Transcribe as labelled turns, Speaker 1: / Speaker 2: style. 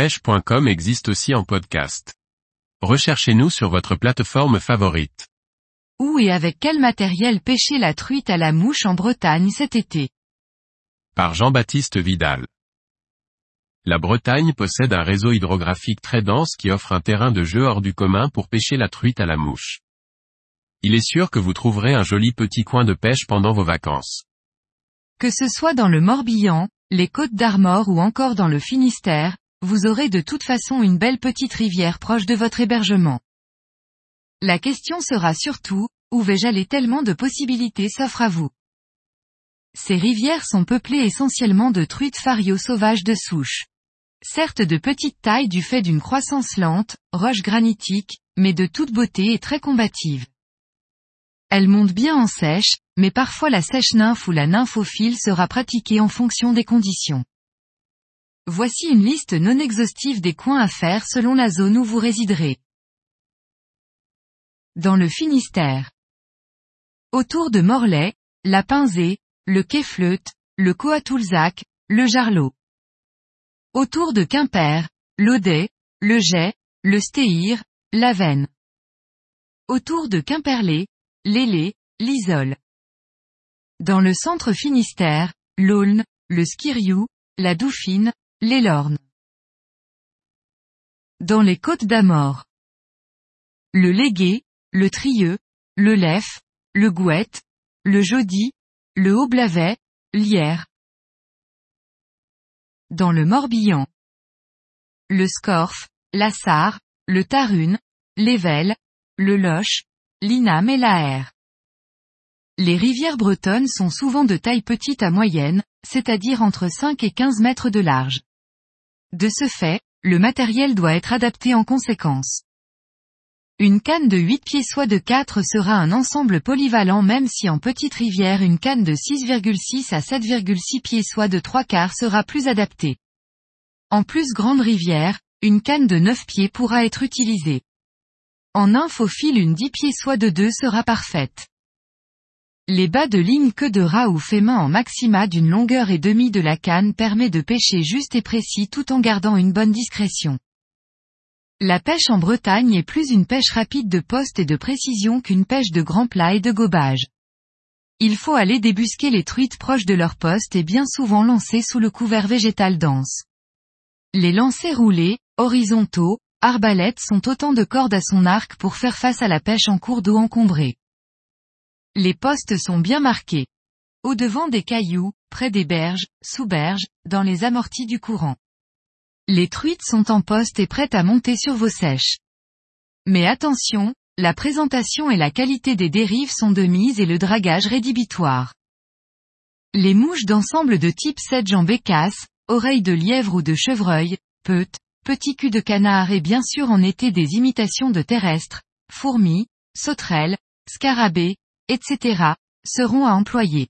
Speaker 1: pêche.com existe aussi en podcast. Recherchez-nous sur votre plateforme favorite.
Speaker 2: Où et avec quel matériel pêcher la truite à la mouche en Bretagne cet été?
Speaker 1: Par Jean-Baptiste Vidal. La Bretagne possède un réseau hydrographique très dense qui offre un terrain de jeu hors du commun pour pêcher la truite à la mouche. Il est sûr que vous trouverez un joli petit coin de pêche pendant vos vacances.
Speaker 2: Que ce soit dans le Morbihan, les Côtes d'Armor ou encore dans le Finistère, vous aurez de toute façon une belle petite rivière proche de votre hébergement. La question sera surtout, où vais-je aller? Tellement de possibilités s'offrent à vous. Ces rivières sont peuplées essentiellement de truites fario sauvages de souche. Certes de petite taille du fait d'une croissance lente, roche granitique, mais de toute beauté et très combative. Elles montent bien en sèche, mais parfois la sèche nymphe ou la nymphophile sera pratiquée en fonction des conditions. Voici une liste non exhaustive des coins à faire selon la zone où vous résiderez. Dans le Finistère. Autour de Morlaix, la Pinzée, le Quai-Fleute, le Coatoulzac, le Jarlot. Autour de Quimper, l'Audet, le Jet, le Stéhir, l'Avenne. Autour de Quimperlé, l'Ailé, l'Isole. Dans le centre Finistère, l'Aulne, le Skiriou, la Douffine, l'Elorne. Dans les côtes d'Amor. Le Légué, le Trieux, le Lef, le Gouette, le Jody, le Haut-Blavet, l'Hyère. Dans le Morbihan. Le Scorf, la Sarre, le Tarune, l'Ével, le Loche, l'Inam et la Les rivières bretonnes sont souvent de taille petite à moyenne, c'est-à-dire entre 5 et 15 mètres de large. De ce fait, le matériel doit être adapté en conséquence. Une canne de 8 pieds soit de 4 sera un ensemble polyvalent même si en petite rivière une canne de 6,6 à 7,6 pieds soit de 3 quarts sera plus adaptée. En plus grande rivière, une canne de 9 pieds pourra être utilisée. En infophile une 10 pieds soit de 2 sera parfaite. Les bas de ligne queue de rat ou fait main en maxima d'une longueur et demie de la canne permet de pêcher juste et précis tout en gardant une bonne discrétion. La pêche en Bretagne est plus une pêche rapide de poste et de précision qu'une pêche de grand plat et de gobage. Il faut aller débusquer les truites proches de leur poste et bien souvent lancer sous le couvert végétal dense. Les lancers roulés, horizontaux, arbalètes sont autant de cordes à son arc pour faire face à la pêche en cours d'eau encombrée. Les postes sont bien marqués. Au-devant des cailloux, près des berges, sous berges, dans les amortis du courant. Les truites sont en poste et prêtes à monter sur vos sèches. Mais attention, la présentation et la qualité des dérives sont de mise et le dragage rédhibitoire. Les mouches d'ensemble de type sedge en bécasse, oreilles de lièvre ou de chevreuil, peutes, petits cul de canard et bien sûr en été des imitations de terrestres, fourmis, sauterelles, scarabées, etc., seront à employer.